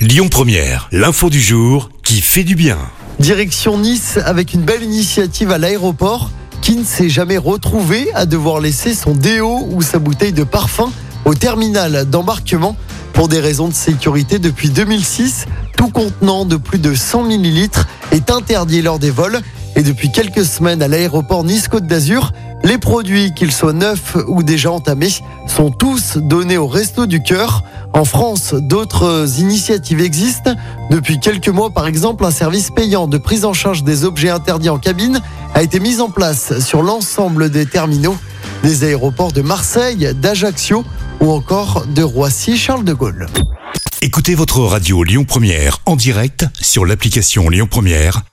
Lyon Première, l'info du jour qui fait du bien. Direction Nice avec une belle initiative à l'aéroport. Qui ne s'est jamais retrouvé à devoir laisser son déo ou sa bouteille de parfum au terminal d'embarquement pour des raisons de sécurité depuis 2006. Tout contenant de plus de 100 millilitres est interdit lors des vols. Et depuis quelques semaines à l'aéroport Nice-Côte d'Azur, les produits, qu'ils soient neufs ou déjà entamés, sont tous donnés au Resto du Cœur. En France, d'autres initiatives existent. Depuis quelques mois, par exemple, un service payant de prise en charge des objets interdits en cabine a été mis en place sur l'ensemble des terminaux des aéroports de Marseille, d'Ajaccio ou encore de Roissy-Charles de Gaulle. Écoutez votre radio Lyon Première en direct sur l'application Lyon Première,